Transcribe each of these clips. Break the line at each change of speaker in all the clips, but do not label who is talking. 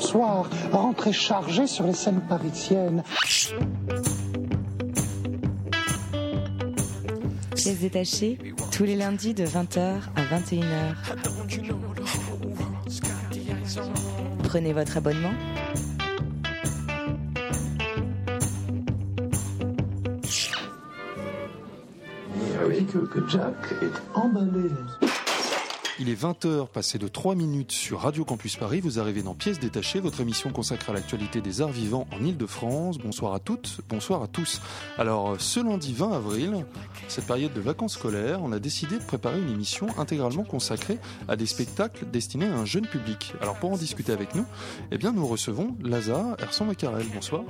soir, rentré chargé sur les scènes parisiennes.
Pièces détachées, tous les lundis de 20h à 21h. Prenez votre abonnement.
Que Jack est emballé.
Il est 20h, passé de 3 minutes sur Radio Campus Paris. Vous arrivez dans Pièces détachées, votre émission consacrée à l'actualité des arts vivants en Ile-de-France. Bonsoir à toutes, bonsoir à tous. Alors, ce lundi 20 avril, cette période de vacances scolaires, on a décidé de préparer une émission intégralement consacrée à des spectacles destinés à un jeune public. Alors, pour en discuter avec nous, eh bien, nous recevons Lazare Herson-Macarel. Bonsoir.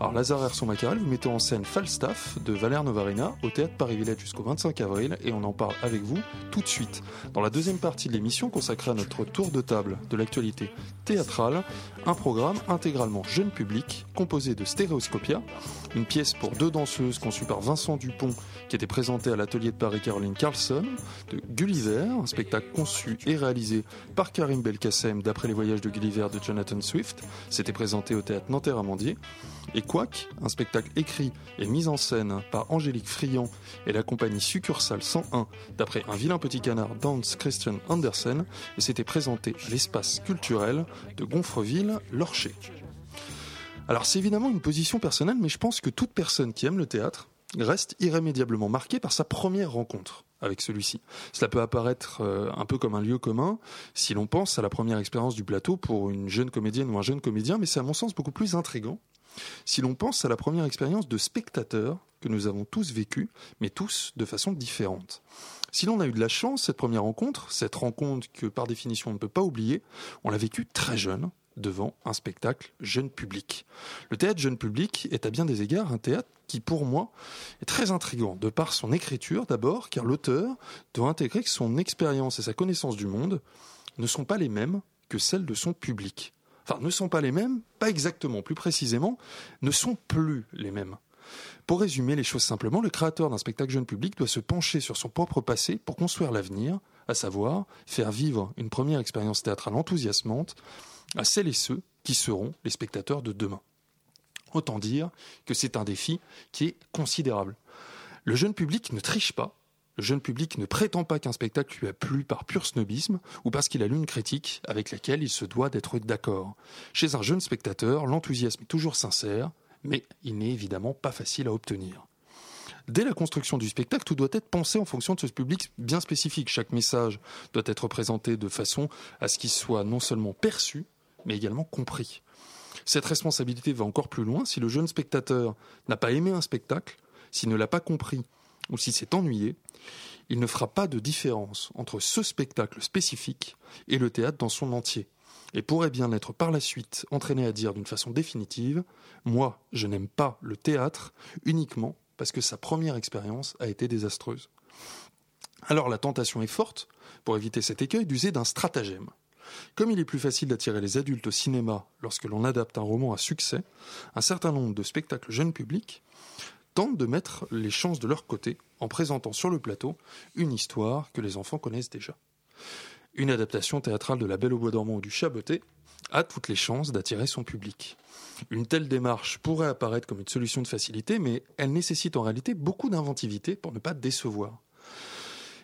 Alors Lazare Herson Macarel, vous mettez en scène Falstaff de Valère Novarina au théâtre Paris-Villette jusqu'au 25 avril et on en parle avec vous tout de suite. Dans la deuxième partie de l'émission consacrée à notre tour de table de l'actualité théâtrale, un programme intégralement jeune public composé de Stéréoscopia, une pièce pour deux danseuses conçue par Vincent Dupont qui était présentée à l'atelier de Paris Caroline Carlson, de Gulliver, un spectacle conçu et réalisé par Karim Belkacem d'après les voyages de Gulliver de Jonathan Swift, c'était présenté au théâtre Nanterre-Amandier, et Quack, un spectacle écrit et mis en scène par Angélique Friand et la compagnie Succursale 101 d'après un vilain petit canard Dans Christian Andersen. Et s'était présenté à l'espace culturel de Gonfreville-Lorcher. Alors c'est évidemment une position personnelle, mais je pense que toute personne qui aime le théâtre reste irrémédiablement marquée par sa première rencontre avec celui-ci. Cela peut apparaître euh, un peu comme un lieu commun si l'on pense à la première expérience du plateau pour une jeune comédienne ou un jeune comédien, mais c'est à mon sens beaucoup plus intrigant si l'on pense à la première expérience de spectateur que nous avons tous vécue, mais tous de façon différente. Si l'on a eu de la chance, cette première rencontre, cette rencontre que par définition on ne peut pas oublier, on l'a vécue très jeune, devant un spectacle jeune public. Le théâtre jeune public est à bien des égards un théâtre qui, pour moi, est très intrigant, de par son écriture d'abord, car l'auteur doit intégrer que son expérience et sa connaissance du monde ne sont pas les mêmes que celles de son public enfin ne sont pas les mêmes, pas exactement, plus précisément, ne sont plus les mêmes. Pour résumer les choses simplement, le créateur d'un spectacle jeune public doit se pencher sur son propre passé pour construire l'avenir, à savoir faire vivre une première expérience théâtrale enthousiasmante à celles et ceux qui seront les spectateurs de demain. Autant dire que c'est un défi qui est considérable. Le jeune public ne triche pas, le jeune public ne prétend pas qu'un spectacle lui a plu par pur snobisme ou parce qu'il a lu une critique avec laquelle il se doit d'être d'accord. Chez un jeune spectateur, l'enthousiasme est toujours sincère, mais il n'est évidemment pas facile à obtenir. Dès la construction du spectacle, tout doit être pensé en fonction de ce public bien spécifique. Chaque message doit être présenté de façon à ce qu'il soit non seulement perçu, mais également compris. Cette responsabilité va encore plus loin. Si le jeune spectateur n'a pas aimé un spectacle, s'il ne l'a pas compris ou s'il s'est ennuyé, il ne fera pas de différence entre ce spectacle spécifique et le théâtre dans son entier, et pourrait bien être par la suite entraîné à dire d'une façon définitive Moi, je n'aime pas le théâtre uniquement parce que sa première expérience a été désastreuse. Alors la tentation est forte, pour éviter cet écueil, d'user d'un stratagème. Comme il est plus facile d'attirer les adultes au cinéma lorsque l'on adapte un roman à succès, un certain nombre de spectacles jeunes publics tentent de mettre les chances de leur côté en présentant sur le plateau une histoire que les enfants connaissent déjà. Une adaptation théâtrale de La Belle au Bois dormant ou du Chaboté a toutes les chances d'attirer son public. Une telle démarche pourrait apparaître comme une solution de facilité, mais elle nécessite en réalité beaucoup d'inventivité pour ne pas décevoir.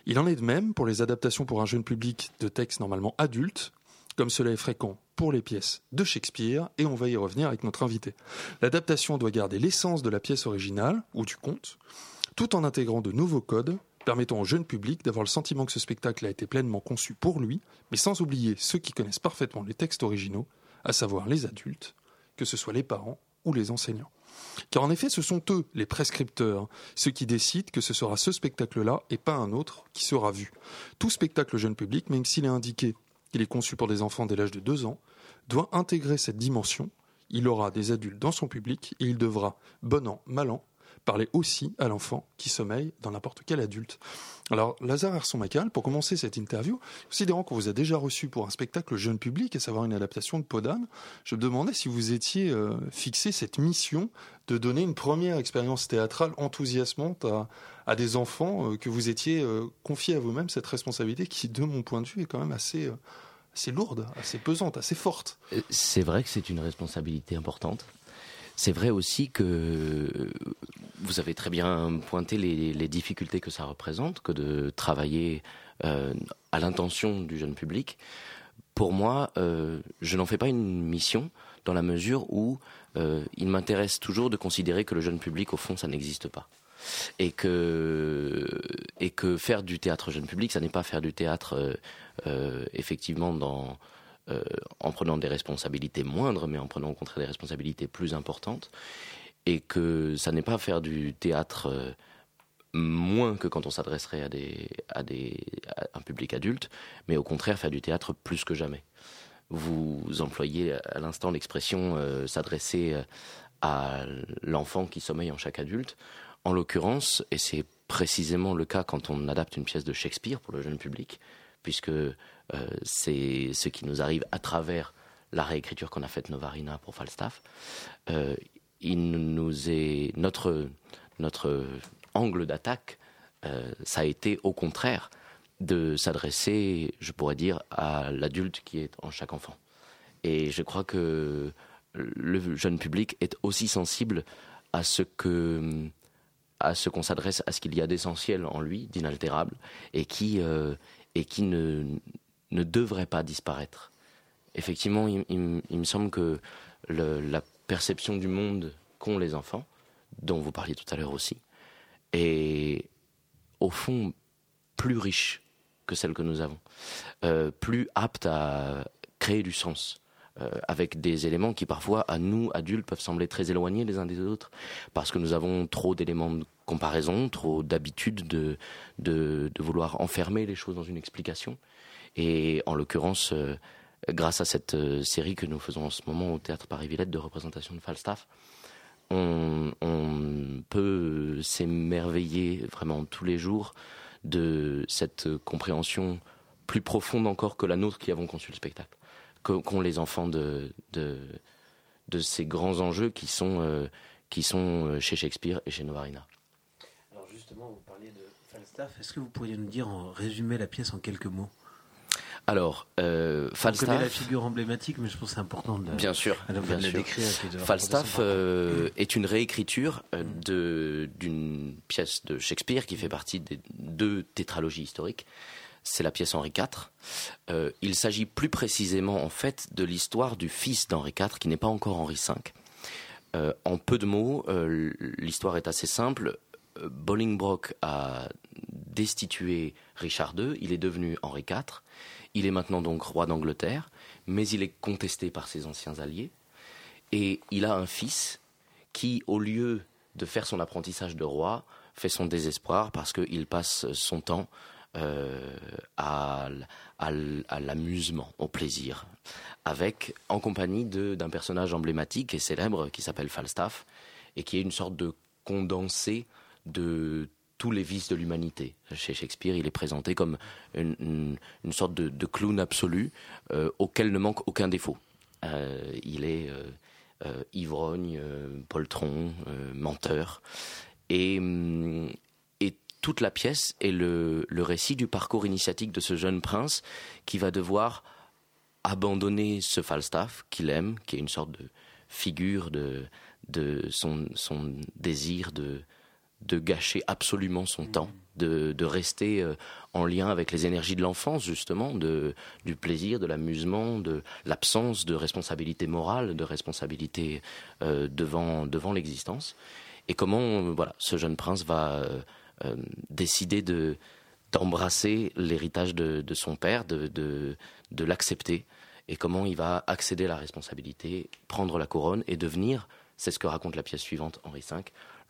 Il en est de même pour les adaptations pour un jeune public de textes normalement adultes, comme cela est fréquent pour les pièces de Shakespeare, et on va y revenir avec notre invité. L'adaptation doit garder l'essence de la pièce originale, ou du conte, tout en intégrant de nouveaux codes permettant au jeune public d'avoir le sentiment que ce spectacle a été pleinement conçu pour lui, mais sans oublier ceux qui connaissent parfaitement les textes originaux, à savoir les adultes, que ce soit les parents ou les enseignants. Car en effet, ce sont eux, les prescripteurs, ceux qui décident que ce sera ce spectacle-là et pas un autre qui sera vu. Tout spectacle jeune public, même s'il est indiqué qu'il est conçu pour des enfants dès l'âge de 2 ans, doit intégrer cette dimension. Il aura des adultes dans son public et il devra, bon an, mal an, parler aussi à l'enfant qui sommeille dans n'importe quel adulte. Alors, Lazare Herson-Macal, pour commencer cette interview, considérant qu'on vous a déjà reçu pour un spectacle jeune public, à savoir une adaptation de Podane, je me demandais si vous étiez euh, fixé cette mission de donner une première expérience théâtrale enthousiasmante à, des enfants, euh, que vous étiez euh, confié à vous-même cette responsabilité qui, de mon point de vue, est quand même assez assez lourde, assez pesante, assez forte.
C'est vrai que c'est une responsabilité importante. C'est vrai aussi que vous avez très bien pointé les, difficultés que ça représente, que de travailler à l'intention du jeune public. Pour moi, je n'en fais pas une mission dans la mesure où il m'intéresse toujours de considérer que le jeune public, au fond, ça n'existe pas et que faire du théâtre jeune public, ça n'est pas faire du théâtre euh, euh, effectivement dans euh, en prenant des responsabilités moindres, mais en prenant au contraire des responsabilités plus importantes, et que ça n'est pas faire du théâtre moins que quand on s'adresserait à des à des un public adulte, mais au contraire faire du théâtre plus que jamais. Vous employez à l'instant l'expression s'adresser à l'enfant qui sommeille en chaque adulte. En l'occurrence, et c'est précisément le cas quand on adapte une pièce de Shakespeare pour le jeune public, puisque euh, c'est ce qui nous arrive à travers la réécriture qu'on a faite Novarina pour Falstaff. Euh, il nous est notre notre angle d'attaque, euh, ça a été au contraire de s'adresser, je pourrais dire, à l'adulte qui est en chaque enfant. Et je crois que le jeune public est aussi sensible à ce que à ce qu'on s'adresse à ce qu'il y a d'essentiel en lui, d'inaltérable, et qui, euh, et qui ne, ne devrait pas disparaître. Effectivement, il, me semble que la perception du monde qu'ont les enfants, dont vous parliez tout à l'heure aussi, est au fond plus riche que celle que nous avons, euh, plus apte à créer du sens, euh, avec des éléments qui parfois, à nous, adultes, peuvent sembler très éloignés les uns des autres, parce que nous avons trop d'éléments de comparaison, trop d'habitude de, de, vouloir enfermer les choses dans une explication. Et en l'occurrence, euh, grâce à cette euh, série que nous faisons en ce moment au Théâtre Paris-Villette de représentation de Falstaff, on, peut s'émerveiller vraiment tous les jours de cette compréhension plus profonde encore que la nôtre qui avons conçu le spectacle qu'ont les enfants de, de, ces grands enjeux qui sont, euh, qui sont chez Shakespeare et chez Novarina.
Alors justement, vous parliez de Falstaff. Est-ce que vous pourriez nous dire, en résumer la pièce en quelques mots?
Alors, euh, Falstaff.
On connaît la figure emblématique, mais je pense que c'est important de,
bien sûr, bien sûr. décrire. Falstaff est une réécriture de d'une pièce de Shakespeare qui fait partie des deux tétralogies historiques c'est la pièce Henri IV. Euh, il s'agit plus précisément en fait de l'histoire du fils d'Henri IV qui n'est pas encore Henri V. Euh, en peu de mots, euh, l'histoire est assez simple. Bolingbroke a destitué Richard II, il est devenu Henri IV, il est maintenant donc roi d'Angleterre, mais il est contesté par ses anciens alliés, et il a un fils qui, au lieu de faire son apprentissage de roi, fait son désespoir parce qu'il passe son temps euh, à, à, l'amusement, au plaisir, avec en compagnie d'un personnage emblématique et célèbre qui s'appelle Falstaff et qui est une sorte de condensé de tous les vices de l'humanité. Chez Shakespeare, il est présenté comme une, sorte de, clown absolu euh, auquel ne manque aucun défaut. Euh, il est ivrogne, poltron, menteur. Et, hum, toute la pièce est le, récit du parcours initiatique de ce jeune prince qui va devoir abandonner ce Falstaff qu'il aime, qui est une sorte de figure de, son désir de, de gâcher absolument son temps, de, rester euh, en lien avec les énergies de l'enfance, justement, de, du plaisir, de l'amusement, de l'absence de responsabilité morale, de responsabilité euh, devant, devant l'existence. Et comment voilà, ce jeune prince va euh, euh, décider de d'embrasser l'héritage de, de, son père, de, de, de l'accepter, et comment il va accéder à la responsabilité, prendre la couronne et devenir, c'est ce que raconte la pièce suivante, Henri V,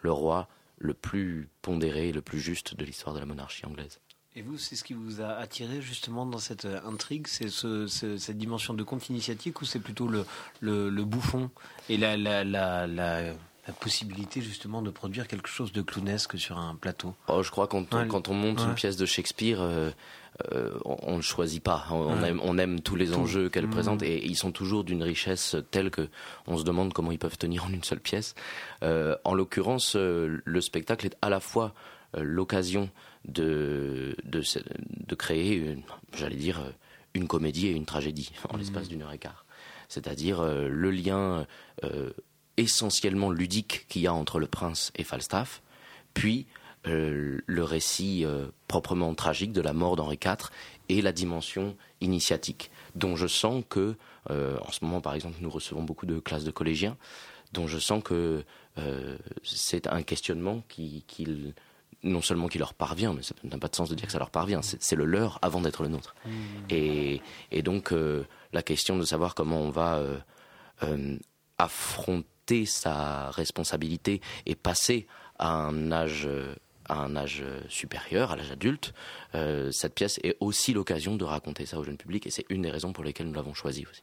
le roi le plus pondéré, le plus juste de l'histoire de la monarchie anglaise.
Et vous, c'est ce qui vous a attiré justement dans cette euh, intrigue, c'est ce, cette dimension de conte initiatique ou c'est plutôt le, le, le, bouffon et la, la, la, la la possibilité justement de produire quelque chose de clownesque sur un plateau?
Oh, Je crois quand on, quand on monte une pièce de Shakespeare, euh, euh, on ne choisit pas. On, aime, on aime tous les enjeux qu'elle mmh. présente et ils sont toujours d'une richesse telle que on se demande comment ils peuvent tenir en une seule pièce. Euh, en l'occurrence, le spectacle est à la fois l'occasion de, de, de, créer, j'allais dire, une comédie et une tragédie en l'espace d'une heure et quart. C'est-à-dire le lien essentiellement ludique qu'il y a entre le prince et Falstaff, puis le récit proprement tragique de la mort d'Henri IV et la dimension initiatique, dont je sens que, en ce moment par exemple, nous recevons beaucoup de classes de collégiens, dont je sens que euh, c'est un questionnement qui, non seulement qui leur parvient, mais ça n'a pas de sens de dire que ça leur parvient, c'est le leur avant d'être le nôtre. Mmh. Et, donc euh, la question de savoir comment on va euh, affronter sa responsabilité et passer à un âge à un âge supérieur, à l'âge adulte, cette pièce est aussi l'occasion de raconter ça au jeune public et c'est une des raisons pour lesquelles nous l'avons choisi aussi.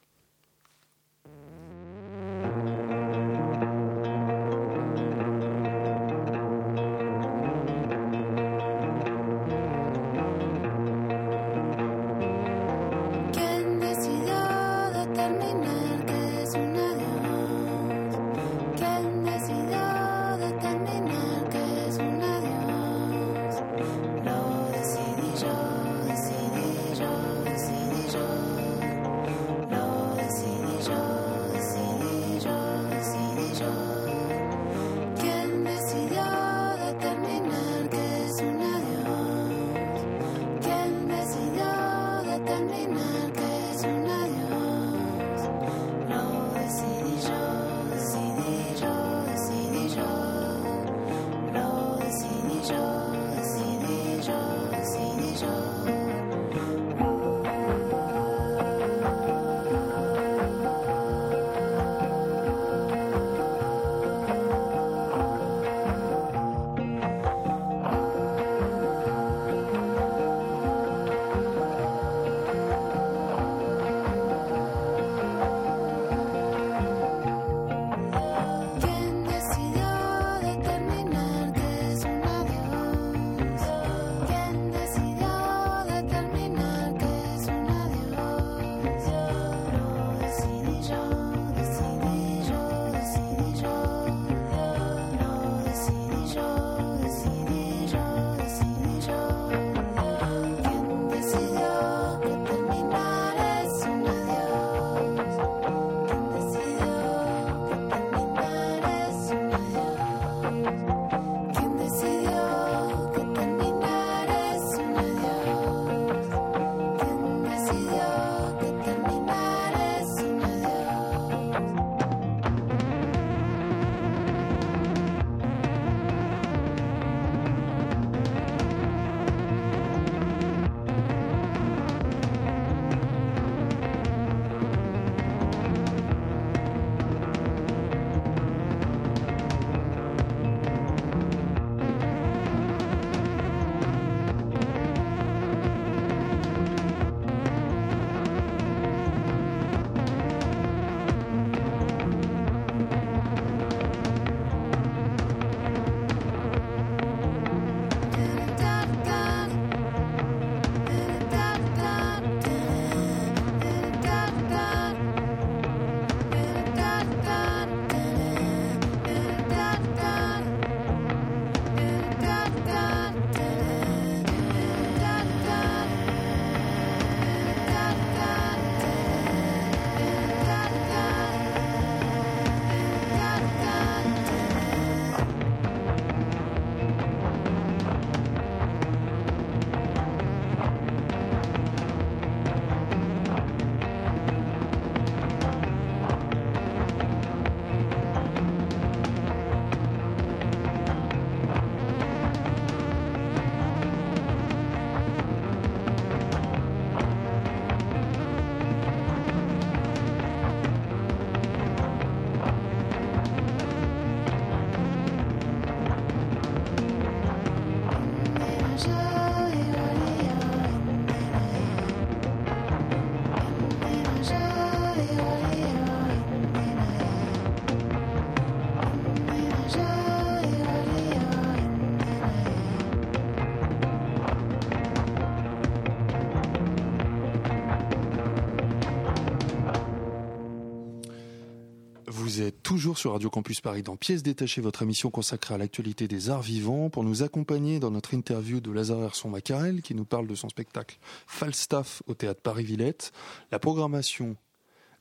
Toujours sur Radio Campus Paris dans Pièces détachées, votre émission consacrée à l'actualité des arts vivants. Pour nous accompagner dans notre interview de Lazare Herson Macarel, qui nous parle de son spectacle Falstaff au théâtre Paris-Villette, la programmation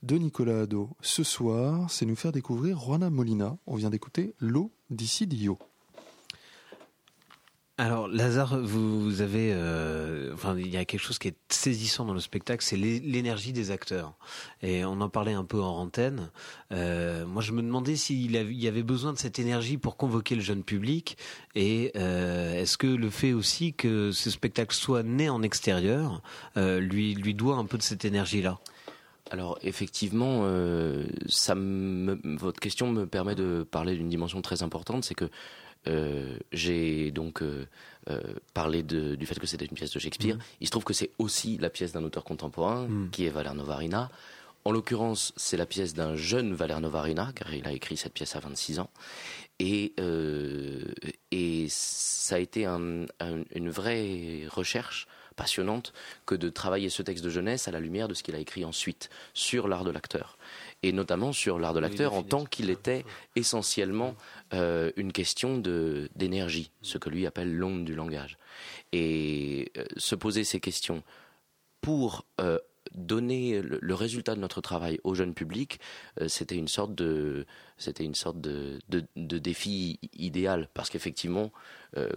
de Nicolas Hadot ce soir, c'est nous faire découvrir Juana Molina. On vient d'écouter L'eau d'ici Dio.
Alors Lazare, vous, avez, euh, enfin, il y a quelque chose qui est saisissant dans le spectacle, c'est l'énergie des acteurs. Et on en parlait un peu en antenne. Euh, moi, je me demandais s'il y avait besoin de cette énergie pour convoquer le jeune public. Et euh, est-ce que le fait aussi que ce spectacle soit né en extérieur lui lui doit un peu de cette énergie-là?
Alors effectivement, votre question me permet de parler d'une dimension très importante, c'est que euh, j'ai donc euh, euh, parlé du fait que c'était une pièce de Shakespeare. Mm. Il se trouve que c'est aussi la pièce d'un auteur contemporain, mm. qui est Valère Novarina. En l'occurrence, c'est la pièce d'un jeune Valère Novarina, car il a écrit cette pièce à 26 ans. Et, et ça a été une vraie recherche passionnante que de travailler ce texte de jeunesse à la lumière de ce qu'il a écrit ensuite sur l'art de l'acteur et notamment sur l'art de l'acteur en tant qu'il était essentiellement euh, une question d'énergie, ce que lui appelle l'onde du langage. Et euh, se poser ces questions pour euh, donner le, résultat de notre travail au jeune public, c'était une sorte de une sorte de, de, défi idéal parce qu'effectivement,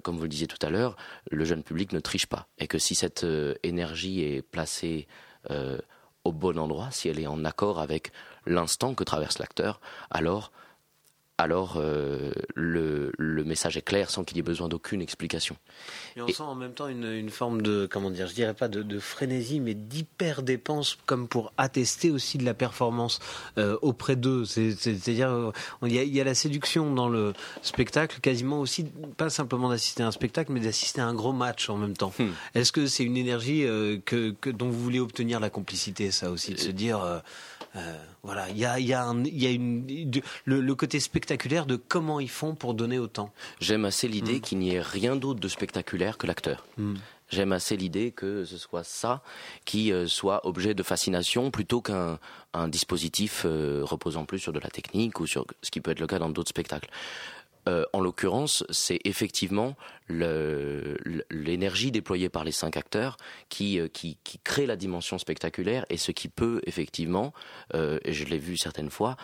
comme vous le disiez tout à l'heure, le jeune public ne triche pas et que si cette énergie est placée au bon endroit, si elle est en accord avec l'instant que traverse l'acteur, alors alors euh, le, message est clair sans qu'il y ait besoin d'aucune explication.
Et on sent en même temps une, forme de, comment dire, je dirais pas de, frénésie, mais d'hyper dépense, comme pour attester aussi de la performance euh, auprès d'eux. C'est-à-dire, euh, il y, a, la séduction dans le spectacle, quasiment aussi, pas simplement d'assister à un spectacle, mais d'assister à un gros match en même temps. Hmm. Est-ce que c'est une énergie que, dont vous voulez obtenir la complicité, ça aussi, de se dire euh, voilà, il y a, y a, y a une, le, côté spectaculaire de comment ils font pour donner autant.
J'aime assez l'idée mm. qu'il n'y ait rien d'autre de spectaculaire que l'acteur. Mm. J'aime assez l'idée que ce soit ça qui euh, soit objet de fascination plutôt qu'un un dispositif euh, reposant plus sur de la technique ou sur ce qui peut être le cas dans d'autres spectacles. Euh, en l'occurrence, c'est effectivement l'énergie déployée par les cinq acteurs qui, euh, qui, crée la dimension spectaculaire et ce qui peut effectivement, euh, et je l'ai vu certaines fois,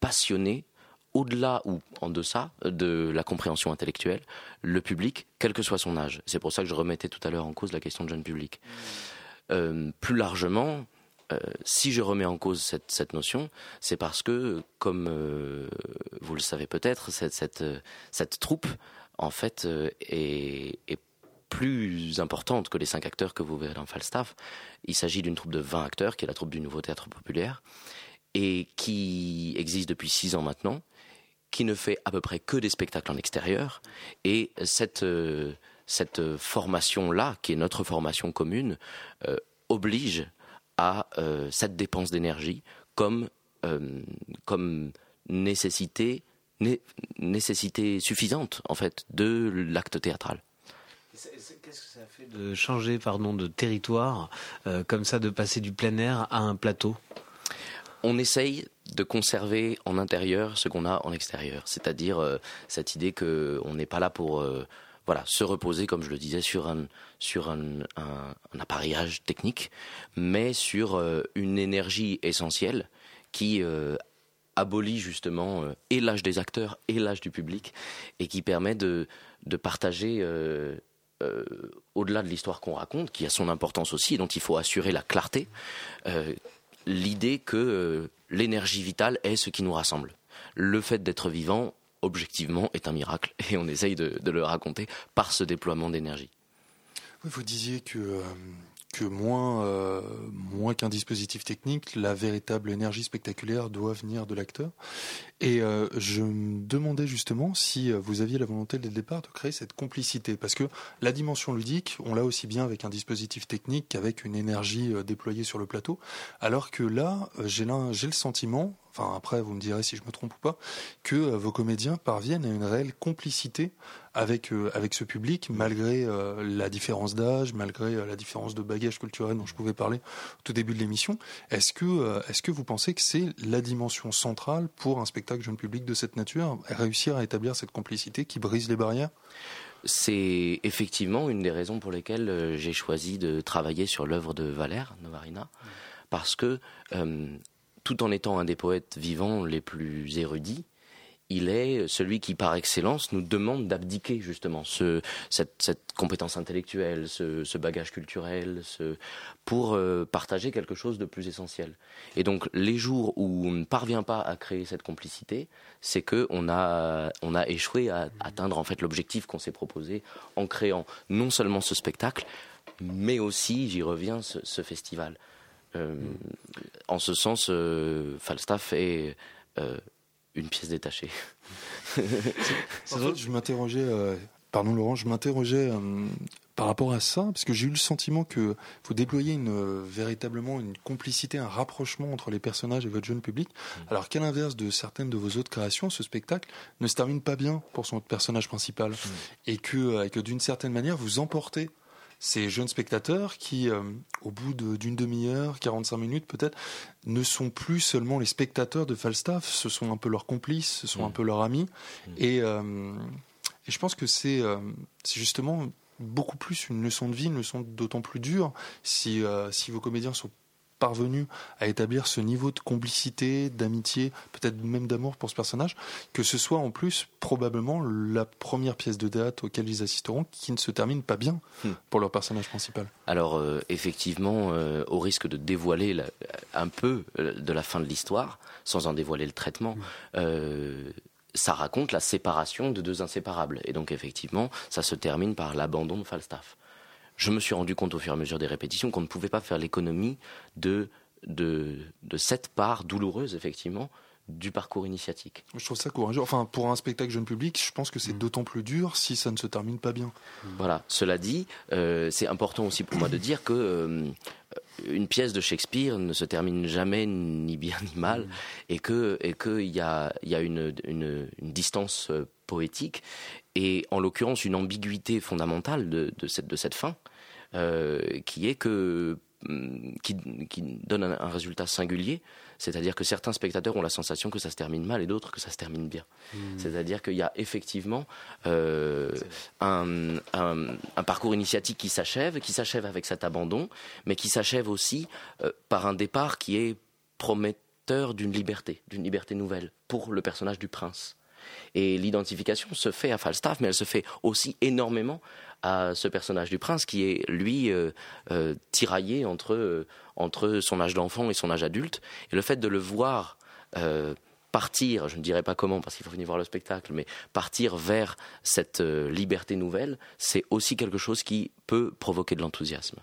passionner au-delà ou en deçà de la compréhension intellectuelle, le public, quel que soit son âge. C'est pour ça que je remettais tout à l'heure en cause la question de jeune public. Plus largement, euh, si je remets en cause cette, notion, c'est parce que, comme euh, vous le savez peut-être, cette, troupe, en fait, euh, est, plus importante que les cinq acteurs que vous verrez dans Falstaff. Il s'agit d'une troupe de 20 acteurs, qui est la troupe du Nouveau Théâtre Populaire, et qui existe depuis six ans maintenant, qui ne fait à peu près que des spectacles en extérieur. Et cette formation-là, qui est notre formation commune, oblige à euh, cette dépense d'énergie comme, euh, comme nécessité, nécessité suffisante en fait de l'acte théâtral.
Qu'est-ce que ça fait de changer pardon, de territoire, euh, comme ça, de passer du plein air à un plateau?
On essaye de conserver en intérieur ce qu'on a en extérieur, c'est-à-dire cette idée qu'on n'est pas là pour voilà, se reposer, comme je le disais, sur un, sur un, appareillage technique, mais sur euh, une énergie essentielle qui euh, abolit justement euh, et l'âge des acteurs et l'âge du public, et qui permet de, de partager, au-delà de l'histoire qu'on raconte, qui a son importance aussi, et dont il faut assurer la clarté, l'idée que l'énergie vitale est ce qui nous rassemble. Le fait d'être vivant objectivement, est un miracle. Et on essaye de, le raconter par ce déploiement d'énergie.
vous disiez que, euh, euh, moins qu'un dispositif technique, la véritable énergie spectaculaire doit venir de l'acteur. Et euh, je me demandais justement si vous aviez la volonté dès le départ de créer cette complicité. Parce que la dimension ludique, on l'a aussi bien avec un dispositif technique qu'avec une énergie déployée sur le plateau. Alors que là, j'ai le sentiment, enfin après vous me direz si je me trompe ou pas, que vos comédiens parviennent à une réelle complicité avec avec ce public malgré la différence d'âge, malgré la différence de bagage culturel dont je pouvais parler au tout début de l'émission. Est-ce que est-ce que vous pensez que c'est la dimension centrale pour un spectacle jeune public de cette nature, réussir à établir cette complicité qui brise les barrières?
C'est effectivement une des raisons pour lesquelles euh, j'ai choisi de travailler sur l'œuvre de Valère Novarina, parce que euh, tout en étant un des poètes vivants les plus érudits, il est celui qui, par excellence, nous demande d'abdiquer justement cette, compétence intellectuelle, ce, bagage culturel, pour euh, partager quelque chose de plus essentiel. Et donc, les jours où on ne parvient pas à créer cette complicité, c'est que on a, on a échoué à atteindre en fait l'objectif qu'on s'est proposé en créant non seulement ce spectacle, mais aussi, j'y reviens, ce, festival. Euh, en ce sens, euh, Falstaff est une pièce détachée.
en fait, je m'interrogeais, euh, pardon Laurent, je m'interrogeais euh, par rapport à ça, parce que j'ai eu le sentiment que faut déployer une, euh, véritablement une complicité, un rapprochement entre les personnages et votre jeune public, mm. alors qu'à l'inverse de certaines de vos autres créations, ce spectacle ne se termine pas bien pour son personnage principal, mm. et que, et que d'une certaine manière, vous emportez ces jeunes spectateurs qui, euh, au bout d'une demi-heure, 45 minutes peut-être, ne sont plus seulement les spectateurs de Falstaff, ce sont un peu leurs complices, ce sont un mm. peu leurs amis. Mm. Euh, et, je pense que euh, c'est justement beaucoup plus une leçon de vie, une leçon d'autant plus dure si, si vos comédiens sont parvenu à établir ce niveau de complicité, d'amitié, peut-être même d'amour pour ce personnage, que ce soit en plus probablement la première pièce de théâtre auquel ils assisteront qui ne se termine pas bien hmm. pour leur personnage principal.
Alors euh, effectivement, euh, au risque de dévoiler un peu euh, de la fin de l'histoire, sans en dévoiler le traitement, hmm. ça raconte la séparation de deux inséparables. Et donc effectivement, ça se termine par l'abandon de Falstaff je me suis rendu compte au fur et à mesure des répétitions qu'on ne pouvait pas faire l'économie de, de, cette part douloureuse, effectivement, du parcours initiatique.
Je trouve ça courageux. Enfin, pour un spectacle jeune public, je pense que c'est mm. d'autant plus dur si ça ne se termine pas bien.
Voilà. Cela dit, euh, c'est important aussi pour moi de dire que euh, une pièce de Shakespeare ne se termine jamais ni bien ni mal, mm. et que et qu'il y a, y a une, une, une distance euh, poétique et en l'occurrence une ambiguïté fondamentale de, de, cette, de cette fin, euh, qui est que mm, qui, qui donne un, résultat singulier, c'est-à-dire que certains spectateurs ont la sensation que ça se termine mal et d'autres que ça se termine bien. Hmm. C'est-à-dire qu'il y a effectivement euh, un, un, un, parcours initiatique qui s'achève, qui s'achève avec cet abandon, mais qui s'achève aussi euh, par un départ qui est prometteur d'une liberté, d'une liberté nouvelle pour le personnage du prince. Et l'identification se fait à Falstaff, mais elle se fait aussi énormément à ce personnage du prince qui est, lui, euh, euh, tiraillé entre, euh, entre son âge d'enfant et son âge adulte. Et le fait de le voir partir, je ne dirais pas comment parce qu'il faut venir voir le spectacle, mais partir vers cette liberté nouvelle, c'est aussi quelque chose qui peut provoquer de l'enthousiasme.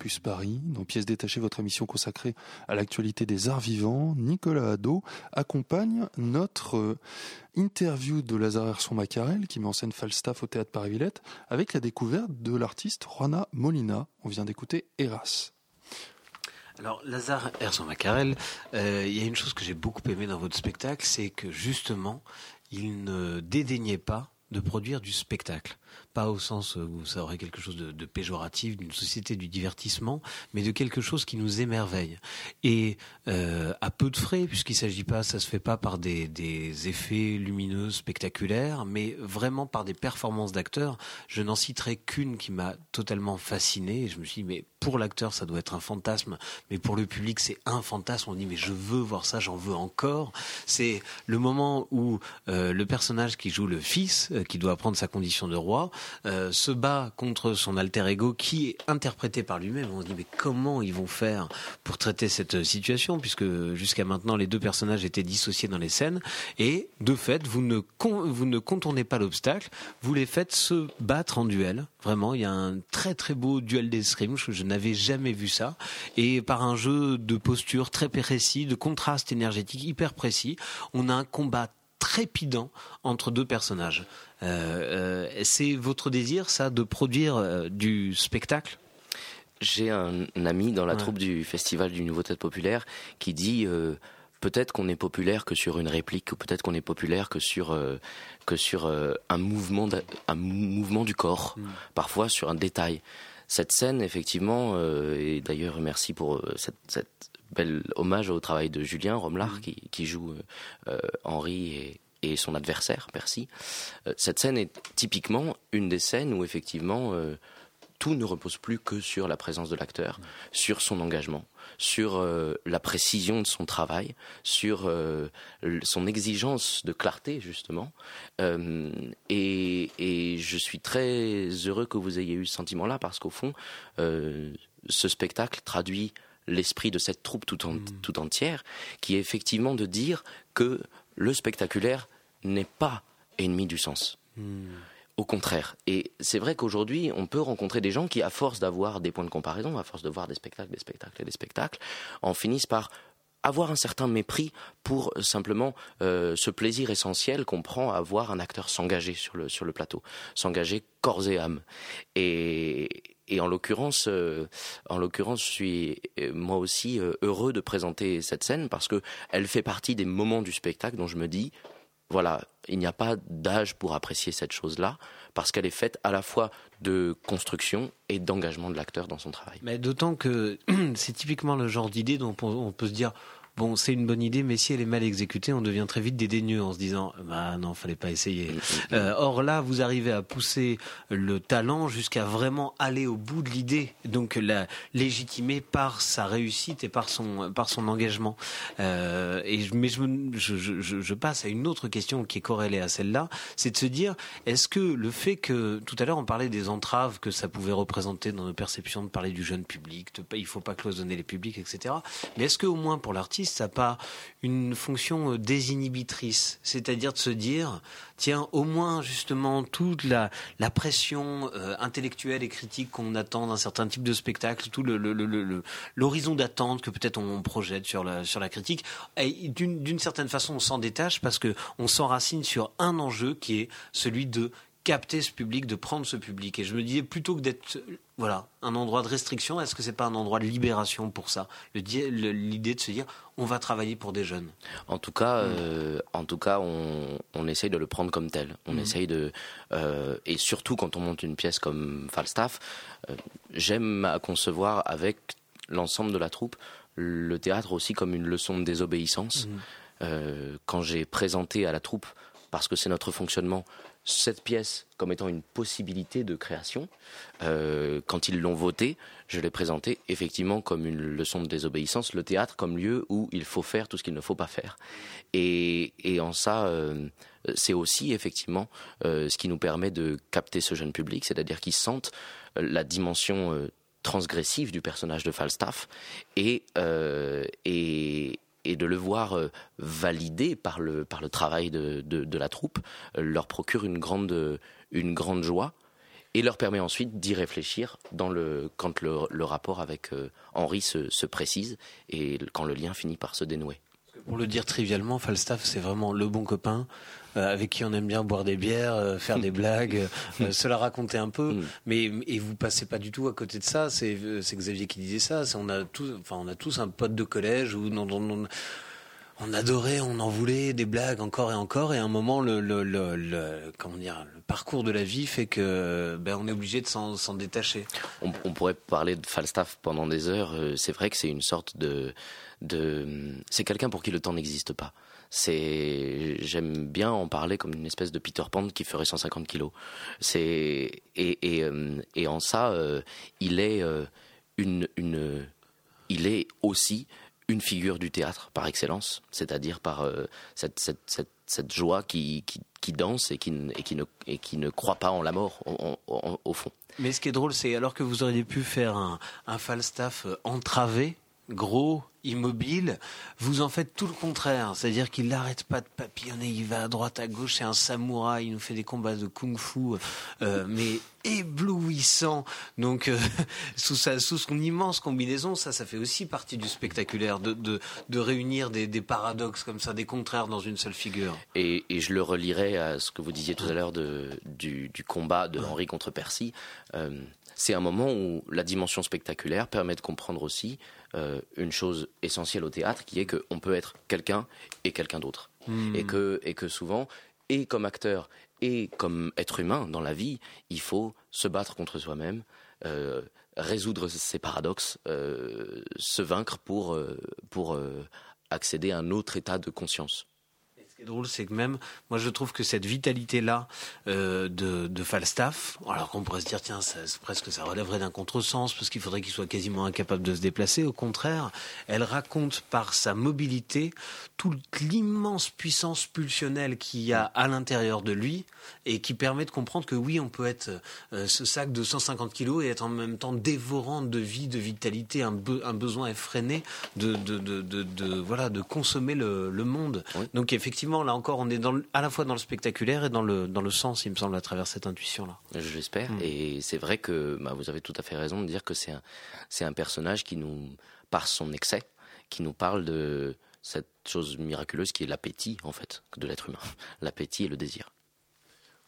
Campus Paris, dans Pièces détachées, votre émission consacrée à l'actualité des arts vivants. Nicolas Hadot accompagne notre euh, interview de Lazare Herson Macarel, qui met en scène Falstaff au théâtre Paris-Villette, avec la découverte de l'artiste Juana Molina. On vient d'écouter Eras.
Alors, Lazare Herson Macarel, euh, il y a une chose que j'ai beaucoup aimé dans votre spectacle, c'est que justement, il ne dédaignait pas de produire du spectacle pas au sens où ça aurait quelque chose de, péjoratif d'une société du divertissement, mais de quelque chose qui nous émerveille. Et euh, à peu de frais, puisqu'il s'agit pas, ça se fait pas par des, effets lumineux spectaculaires, mais vraiment par des performances d'acteurs. Je n'en citerai qu'une qui m'a totalement fasciné. Et je me suis dit, mais pour l'acteur, ça doit être un fantasme, mais pour le public, c'est un fantasme. On dit, mais je veux voir ça, j'en veux encore. C'est le moment où euh, le personnage qui joue le fils, euh, qui doit prendre sa condition de roi, euh, se bat contre son alter ego qui est interprété par lui-même. On se dit mais comment ils vont faire pour traiter cette situation puisque jusqu'à maintenant les deux personnages étaient dissociés dans les scènes et de fait vous ne vous ne contournez pas l'obstacle, vous les faites se battre en duel. Vraiment, il y a un très très beau duel d'escrime, je, je n'avais jamais vu ça et par un jeu de posture très précis, de contraste énergétique hyper précis, on a un combat trépidant entre deux personnages. Euh, euh, c'est votre désir, ça, de produire euh, du spectacle?
J'ai un, ami dans la troupe du Festival du Nouveau Théâtre Populaire qui dit peut-être qu'on est populaire que sur une réplique, ou peut-être qu'on est populaire que sur, que sur un, mouvement un mouvement du corps, mm. parfois sur un détail. Cette scène, effectivement, et d'ailleurs merci pour cette, cette, belle hommage au travail de Julien Romelard mm. qui, qui, joue Henri et, et son adversaire, Percy. Euh, cette scène est typiquement une des scènes où effectivement euh, tout ne repose plus que sur la présence de l'acteur, sur son engagement, sur euh, la précision de son travail, sur son exigence de clarté justement. Et, et, je suis très heureux que vous ayez eu ce sentiment-là parce qu'au fond, ce spectacle traduit l'esprit de cette troupe tout, en, mm. tout entière, qui est effectivement de dire que le spectaculaire n'est pas ennemi du sens. Au contraire. Et c'est vrai qu'aujourd'hui, on peut rencontrer des gens qui, à force d'avoir des points de comparaison, à force de voir des spectacles, des spectacles et des spectacles, en finissent par avoir un certain mépris pour simplement euh, ce plaisir essentiel qu'on prend à voir un acteur s'engager sur le, sur le plateau, s'engager corps et âme. Et, et en l'occurrence, euh, en l'occurrence, je suis euh, moi aussi euh, heureux de présenter cette scène parce que elle fait partie des moments du spectacle dont je me dis, voilà, il n'y a pas d'âge pour apprécier cette chose-là parce qu'elle est faite à la fois de construction et d'engagement de l'acteur dans son travail.
Mais d'autant que c'est typiquement le genre d'idée dont on peut se dire bon, c'est une bonne idée, mais si elle est mal exécutée, on devient très vite dédaigneux en se disant, bah non, fallait pas essayer. Euh, or là, vous arrivez à pousser le talent jusqu'à vraiment aller au bout de l'idée, donc la légitimer par sa réussite et par son par son engagement. Euh, et mais je, je, je, je, passe à une autre question qui est corrélée à celle-là, c'est de se dire, est-ce que le fait que tout à l'heure on parlait des entraves que ça pouvait représenter dans nos perceptions de parler du jeune public, de, il faut pas cloisonner les publics, etc. Mais est-ce que au moins pour l'artiste ça pas une fonction euh, désinhibitrice, c'est-à-dire de se dire, tiens, au moins justement toute la, pression euh, intellectuelle et critique qu'on attend d'un certain type de spectacle, tout l'horizon d'attente que peut-être on projette sur la, sur la critique, d'une certaine façon on s'en détache parce qu'on s'enracine sur un enjeu qui est celui de capter ce public, de prendre ce public. Et je me disais, plutôt que d'être voilà, un endroit de restriction, est-ce que c'est pas un endroit de libération pour ça? L'idée de se dire, on va travailler pour des jeunes.
En tout cas, euh, en tout cas, on, on, essaye de le prendre comme tel. On mm. essaye de, euh, et surtout quand on monte une pièce comme Falstaff, euh, j'aime à concevoir avec l'ensemble de la troupe le théâtre aussi comme une leçon de désobéissance. Mm. quand j'ai présenté à la troupe, parce que c'est notre fonctionnement, cette pièce comme étant une possibilité de création. Euh, quand ils l'ont voté, je l'ai présenté effectivement comme une leçon de désobéissance, le théâtre comme lieu où il faut faire tout ce qu'il ne faut pas faire. Et, en ça, euh, c'est aussi effectivement euh, ce qui nous permet de capter ce jeune public, c'est-à-dire qu'ils sentent la dimension transgressive du personnage de Falstaff et, et, et de le voir euh, validé par le, par le travail de, de, la troupe euh, leur procure une grande, une grande joie et leur permet ensuite d'y réfléchir dans le, quand le, rapport avec euh, Henri se, se, précise et quand le lien finit par se dénouer.
Pour le dire trivialement, Falstaff, c'est vraiment le bon copain euh, avec qui on aime bien boire des bières, euh, faire des blagues, se la raconter un peu. Mm. Mais et vous passez pas du tout à côté de ça. C'est Xavier qui disait ça. On a tous, enfin on a tous un pote de collège où non, non, non on adorait, on en voulait des blagues encore et encore, et à un moment, le, le, le, comment dire, le parcours de la vie fait que ben, on est obligé de s'en détacher.
On, pourrait parler de Falstaff pendant des heures. Euh, c'est vrai que c'est une sorte de, c'est quelqu'un pour qui le temps n'existe pas. C'est, j'aime bien en parler comme une espèce de Peter Pan qui ferait 150 kilos. Euh, et en ça, euh, il est une une il est aussi une figure du théâtre par excellence, c'est-à-dire par euh, cette, joie qui, danse et qui, ne, croit pas en la mort, au fond.
Mais ce qui est drôle, c'est alors que vous auriez pu faire un, Falstaff euh, entravé, gros, immobile, vous en faites tout le contraire. C'est-à-dire qu'il n'arrête pas de papillonner, il va à droite, à gauche, c'est un samouraï, il nous fait des combats de kung-fu, euh, mais éblouissant. Donc, euh, sous, sa, sous son immense combinaison, ça, ça fait aussi partie du spectaculaire, de, de, réunir des, paradoxes comme ça, des contraires dans une seule figure.
Et, je le relierai à ce que vous disiez tout à l'heure du, du, combat de Henri contre Percy. Euh, c'est un moment où la dimension spectaculaire permet de comprendre aussi euh, une chose essentielle au théâtre, qui est qu'on peut être quelqu'un et quelqu'un d'autre. Hmm. Et, que, et que souvent, et comme acteur, et comme être humain dans la vie, il faut se battre contre soi-même, euh, résoudre ses paradoxes, euh, se vaincre pour, pour accéder à un autre état de conscience
qui est drôle, c'est que même, moi je trouve que cette vitalité-là euh, de, de, Falstaff, alors qu'on pourrait se dire, tiens, ça, presque ça relèverait d'un contresens, parce qu'il faudrait qu'il soit quasiment incapable de se déplacer, au contraire, elle raconte par sa mobilité toute l'immense puissance pulsionnelle qu'il y a à l'intérieur de lui, et qui permet de comprendre que oui, on peut être euh, ce sac de 150 kilos et être en même temps dévorant de vie, de vitalité, un, un besoin effréné de, de, de, de, voilà, de consommer le, le monde. Donc effectivement, là encore, on est dans à la fois dans le spectaculaire et dans le, dans le sens, il me semble, à travers cette intuition-là.
Je l'espère. Mm. Et c'est vrai que bah, vous avez tout à fait raison de dire que c'est un, c'est un personnage qui nous, par son excès, qui nous parle de cette chose miraculeuse qui est l'appétit, en fait, de l'être humain. L'appétit et le désir.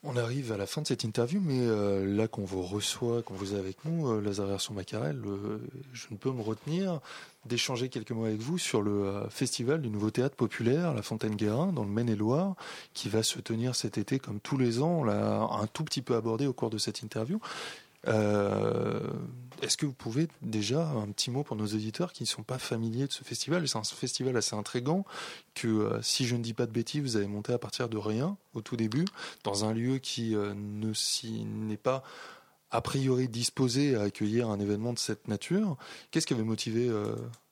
On arrive à la fin de cette interview, mais euh, là qu'on vous reçoit, qu'on vous est avec nous, euh, Lazare Version Macarel, euh, je ne peux me retenir d'échanger quelques mots avec vous sur le euh, festival du nouveau théâtre populaire, la Fontaine-Guérin, dans le Maine-et-Loire, qui va se tenir cet été comme tous les ans. On l'a un tout petit peu abordé au cours de cette interview. Euh, est-ce que vous pouvez déjà un petit mot pour nos auditeurs qui ne sont pas familiers de ce festival? C'est un festival assez intrigant que, euh, si je ne dis pas de bêtises, vous avez monté à partir de rien au tout début, dans un lieu qui ne n'est pas a priori disposé à accueillir un événement de cette nature. Qu'est-ce qui avait motivé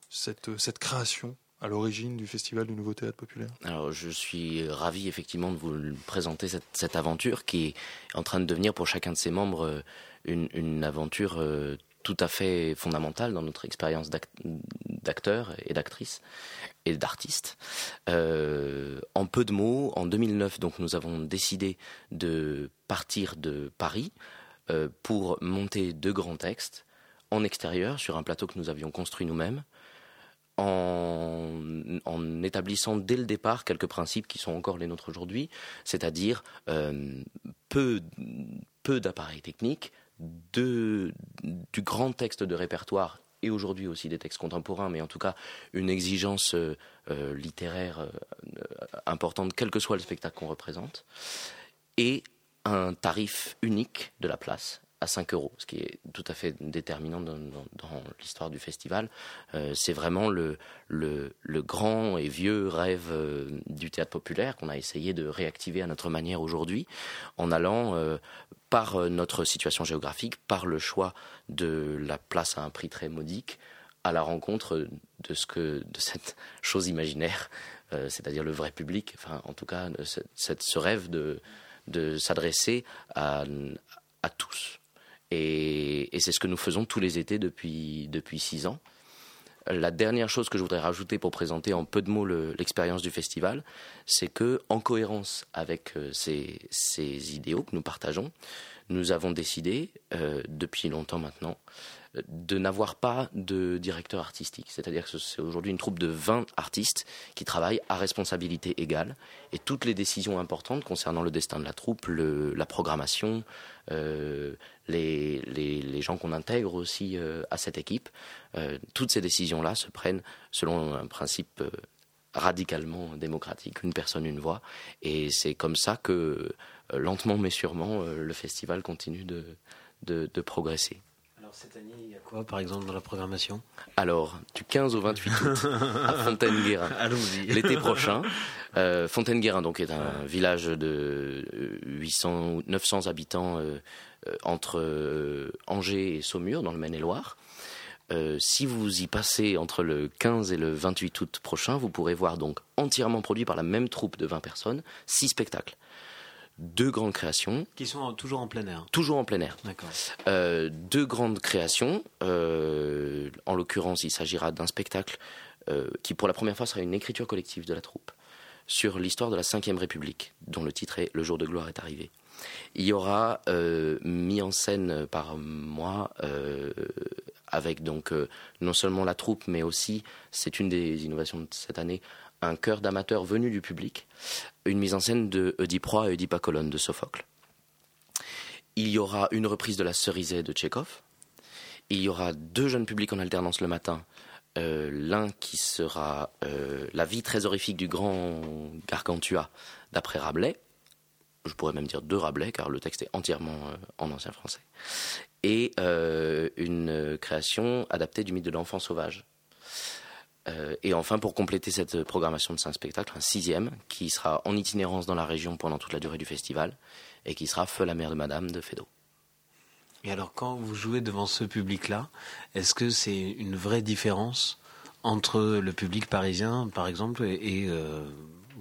cette, cette création à l'origine du Festival du Nouveau Théâtre Populaire?
Alors, je suis ravi effectivement de vous présenter cette, cette, aventure qui est en train de devenir pour chacun de ses membres une, une aventure euh, tout à fait fondamentale dans notre expérience d'acteur et d'actrice et d'artiste. Euh, en peu de mots, en 2009, donc, nous avons décidé de partir de Paris euh, pour monter deux grands textes en extérieur sur un plateau que nous avions construit nous-mêmes. En, établissant dès le départ quelques principes qui sont encore les nôtres aujourd'hui, c'est-à-dire euh, peu, d'appareils techniques, de, du grand texte de répertoire et aujourd'hui aussi des textes contemporains, mais en tout cas une exigence euh, euh, littéraire euh, importante, quel que soit le spectacle qu'on représente, et un tarif unique de la place à 5 euros, ce qui est tout à fait déterminant dans, l'histoire du festival. c'est vraiment le, grand et vieux rêve du théâtre populaire qu'on a essayé de réactiver à notre manière aujourd'hui, en allant par euh, notre situation géographique, par le choix de la place à un prix très modique, à la rencontre de ce que de cette chose imaginaire, euh, c'est-à-dire le vrai public. Enfin, en tout cas, ce rêve de de s'adresser à, à tous. Et, et c'est ce que nous faisons tous les étés depuis depuis six ans. La dernière chose que je voudrais rajouter pour présenter en peu de mots l'expérience du festival, c'est que, en cohérence avec euh, ces, ces, idéaux que nous partageons, nous avons décidé, euh, depuis longtemps maintenant, de n'avoir pas de directeur artistique. C'est-à-dire que c'est aujourd'hui une troupe de 20 artistes qui travaillent à responsabilité égale. Et toutes les décisions importantes concernant le destin de la troupe, la programmation, euh, les, gens qu'on intègre aussi euh, à cette équipe, euh, toutes ces décisions-là se prennent selon un principe radicalement démocratique, une personne, une voix. Et c'est comme ça que, lentement mais sûrement, le festival continue de progresser
cette année, il y a quoi par exemple dans la programmation?
Alors, du 15 au 28 août à Fontaine-Guérin. L'été prochain, euh, Fontaine-Guérin donc est un village de 800 euh, ou 900 habitants euh, euh, entre Angers et Saumur dans le Maine-et-Loire. si vous y passez entre le 15 et le 28 août prochain, vous pourrez voir donc entièrement produit par la même troupe de 20 personnes, six spectacles deux grandes créations.
Qui sont toujours en plein air
Toujours en plein air.
D'accord.
Euh, deux grandes créations. Euh, en l'occurrence, il s'agira d'un spectacle euh, qui, pour la première fois, sera une écriture collective de la troupe sur l'histoire de la Ve République, dont le titre est Le jour de gloire est arrivé. Il y aura mis en scène par moi avec donc non seulement la troupe, mais aussi, c'est une des innovations de cette année, un chœur d'amateurs venu du public, une mise en scène de Oedipe et Oedipe Colonne de Sophocle. Il y aura une reprise de La Cerisée de Tchékov. Il y aura deux jeunes publics en alternance le matin. Euh, l'un qui sera euh, La vie très horrifique du grand Gargantua d'après Rabelais. Je pourrais même dire de Rabelais, car le texte est entièrement euh, en ancien français. Et une création adaptée du mythe de l'enfant sauvage euh, et enfin, pour compléter cette programmation de cinq spectacles, un sixième qui sera en itinérance dans la région pendant toute la durée du festival et qui sera Feu la mère de Madame de Fédot.
Et alors, quand vous jouez devant ce public-là, est-ce que c'est une vraie différence entre le public parisien, par exemple, et, euh,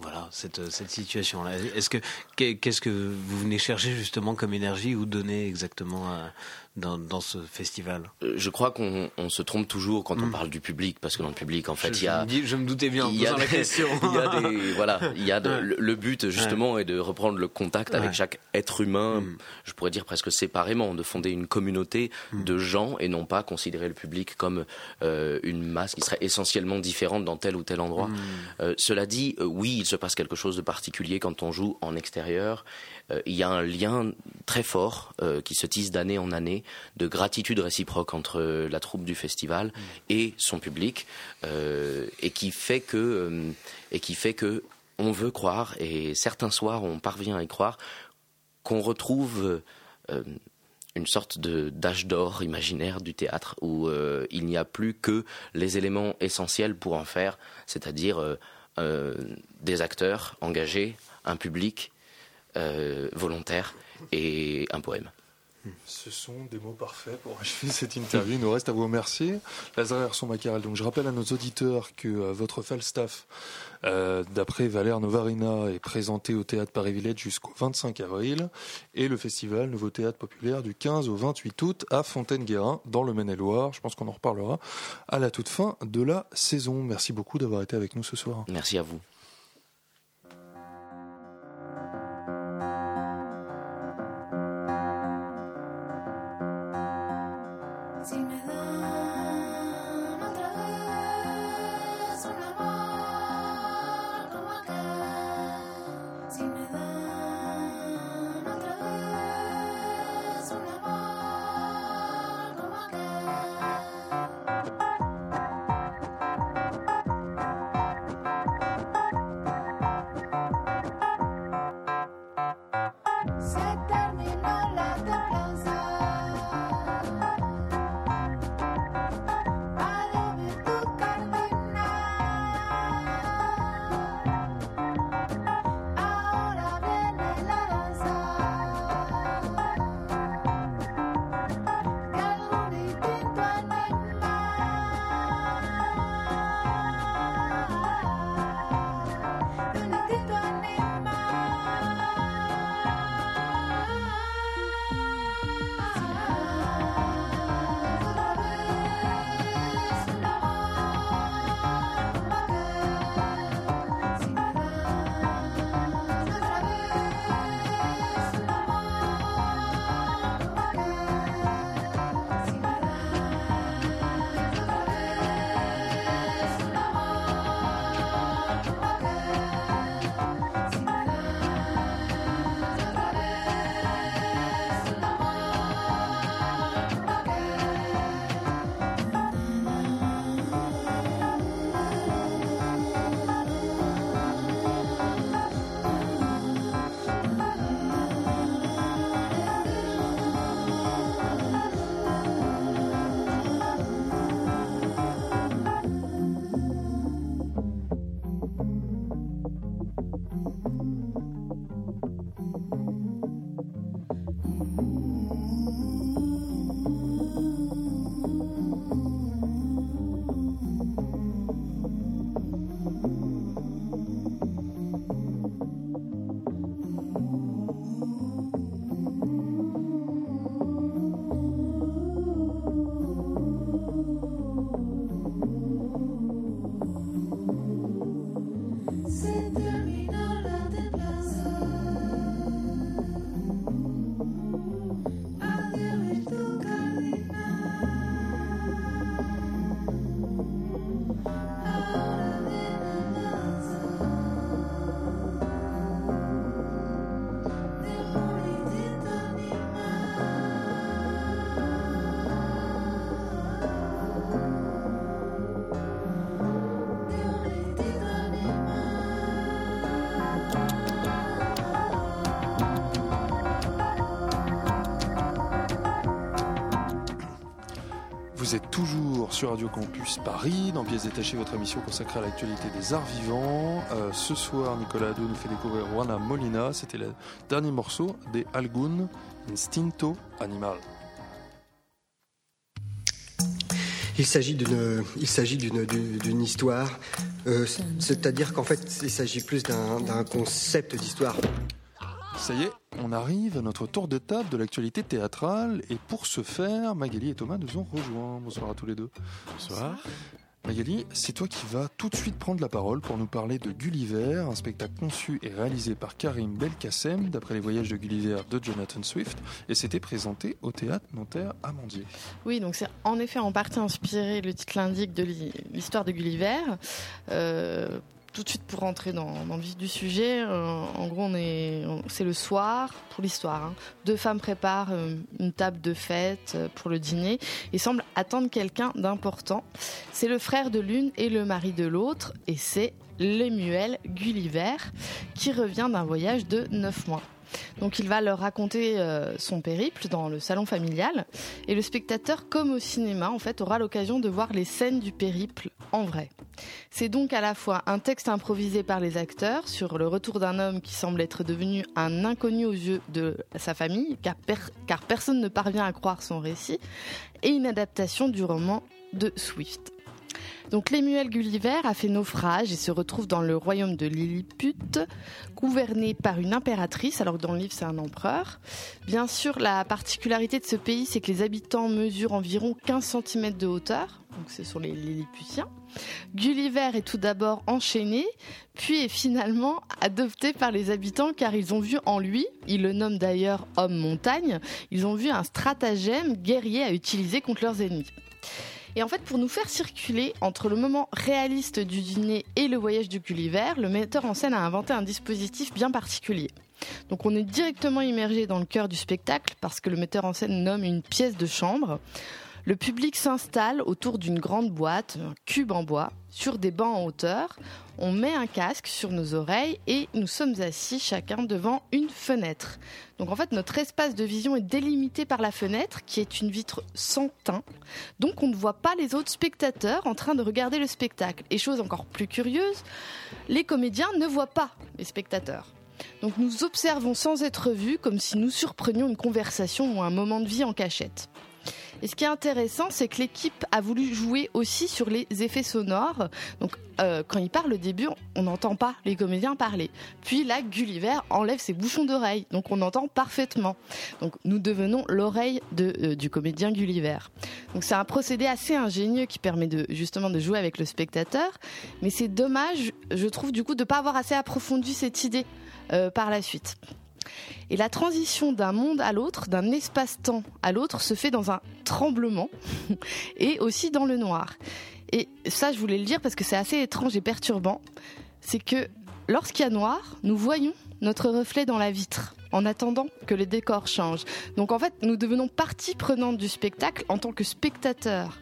voilà cette, cette situation-là Est-ce que qu'est-ce que vous venez chercher justement comme énergie ou donner exactement à, dans, ce festival?
Euh, Je crois qu'on se trompe toujours quand on hmm. parle du public, parce que dans le public, en fait, il y a.
Je, me doutais bien en posant la question.
Il y a des, voilà, il y a le, but justement est de reprendre le contact avec chaque être humain. Hmm. Je pourrais dire presque séparément, de fonder une communauté hmm. de gens et non pas considérer le public comme euh, une masse qui serait essentiellement différente dans tel ou tel endroit. Euh, cela dit, oui, il se passe quelque chose de particulier quand on joue en extérieur. il y a un lien très fort qui se tisse d'année en année de gratitude réciproque entre la troupe du festival mm. et son public, euh, et qui fait que euh, et qui fait que on veut croire, et certains soirs on parvient à y croire, qu'on retrouve euh, une sorte de d'âge d'or imaginaire du théâtre où il n'y a plus que les éléments essentiels pour en faire, c'est-à-dire des acteurs engagés, un public volontaire et un poème.
Ce sont des mots parfaits pour achever cette interview. Il nous reste à vous remercier. Lazare Herson Macaral. Donc, je rappelle à nos auditeurs que euh, votre Falstaff, euh, d'après Valère Novarina, est présenté au Théâtre Paris-Villette jusqu'au 25 avril et le festival Nouveau Théâtre Populaire du 15 au 28 août à Fontaine-Guérin, dans le Maine-et-Loire. Je pense qu'on en reparlera à la toute fin de la saison. Merci beaucoup d'avoir été avec nous ce soir.
Merci à. Vous
Radio Campus Paris, dans Pièces détachées, votre émission consacrée à l'actualité des arts vivants. Euh, ce soir, Nicolas Adou nous fait découvrir Juana Molina. C'était le dernier morceau des Algun Instinto Animal.
Il s'agit d'une, histoire, euh, c'est-à-dire qu'en fait, il s'agit plus d'un concept d'histoire.
Ça y est, on arrive à notre tour de table de l'actualité théâtrale et pour ce faire, Magali et Thomas nous ont rejoints. Bonsoir à tous les deux.
Bonsoir.
Magali, c'est toi qui vas tout de suite prendre la parole pour nous parler de Gulliver, un spectacle conçu et réalisé par Karim Belkacem d'après les voyages de Gulliver de Jonathan Swift et c'était présenté au théâtre Nanterre Amandier.
Oui, donc c'est en effet en partie inspiré, le titre l'indique, de l'histoire de Gulliver. Euh, tout de suite pour rentrer dans, le vif du sujet, euh, en gros, on est, c'est le soir pour l'histoire. Hein. Deux femmes préparent euh, une table de fête euh, pour le dîner et semblent attendre quelqu'un d'important. C'est le frère de l'une et le mari de l'autre, et c'est Lemuel Gulliver qui revient d'un voyage de neuf mois. Donc il va leur raconter euh, son périple dans le salon familial et le spectateur, comme au cinéma, en fait, aura l'occasion de voir les scènes du périple en vrai. C'est donc à la fois un texte improvisé par les acteurs sur le retour d'un homme qui semble être devenu un inconnu aux yeux de sa famille, car, car personne ne parvient à croire son récit, et une adaptation du roman de Swift. Donc Lemuel Gulliver a fait naufrage et se retrouve dans le royaume de Lilliput, gouverné par une impératrice, alors que dans le livre c'est un empereur. Bien sûr, la particularité de ce pays, c'est que les habitants mesurent environ 15 cm de hauteur, donc ce sont les Lilliputiens. Gulliver est tout d'abord enchaîné, puis est finalement adopté par les habitants car ils ont vu en lui, ils le nomment d'ailleurs homme montagne, ils ont vu un stratagème guerrier à utiliser contre leurs ennemis. Et en fait, pour nous faire circuler entre le moment réaliste du dîner et le voyage du Gulliver, le metteur en scène a inventé un dispositif bien particulier. Donc on est directement immergé dans le cœur du spectacle parce que le metteur en scène nomme une pièce de chambre. Le public s'installe autour d'une grande boîte, un cube en bois, sur des bancs en hauteur. On met un casque sur nos oreilles et nous sommes assis chacun devant une fenêtre. Donc en fait, notre espace de vision est délimité par la fenêtre, qui est une vitre sans teint. Donc on ne voit pas les autres spectateurs en train de regarder le spectacle. Et chose encore plus curieuse, les comédiens ne voient pas les spectateurs. Donc nous observons sans être vus, comme si nous surprenions une conversation ou un moment de vie en cachette. Et ce qui est intéressant, c'est que l'équipe a voulu jouer aussi sur les effets sonores. Donc, euh, quand il parle au début, on n'entend pas les comédiens parler. Puis là, Gulliver enlève ses bouchons d'oreille, donc on entend parfaitement. Donc, nous devenons l'oreille euh, du comédien Gulliver. Donc, c'est un procédé assez ingénieux qui permet de justement de jouer avec le spectateur. Mais c'est dommage, je trouve, du coup, de ne pas avoir assez approfondi cette idée euh, par la suite. Et la transition d'un monde à l'autre, d'un espace-temps à l'autre, se fait dans un tremblement et aussi dans le noir. Et ça, je voulais le dire parce que c'est assez étrange et perturbant. C'est que lorsqu'il y a noir, nous voyons notre reflet dans la vitre en attendant que les décors changent. Donc en fait, nous devenons partie prenante du spectacle en tant que spectateurs.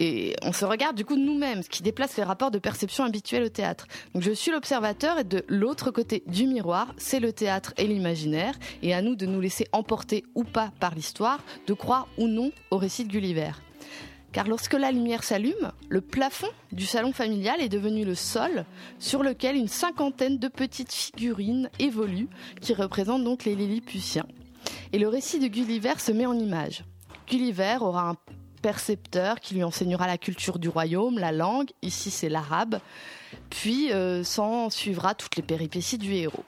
Et on se regarde du coup nous-mêmes, ce qui déplace les rapports de perception habituels au théâtre. Donc je suis l'observateur et de l'autre côté du miroir, c'est le théâtre et l'imaginaire. Et à nous de nous laisser emporter ou pas par l'histoire, de croire ou non au récit de Gulliver. Car lorsque la lumière s'allume, le plafond du salon familial est devenu le sol sur lequel une cinquantaine de petites figurines évoluent qui représentent donc les Lilliputiens. Et le récit de Gulliver se met en image. Gulliver aura un percepteur qui lui enseignera la culture du royaume, la langue, ici c'est l'arabe, puis euh, s'en suivra toutes les péripéties du héros.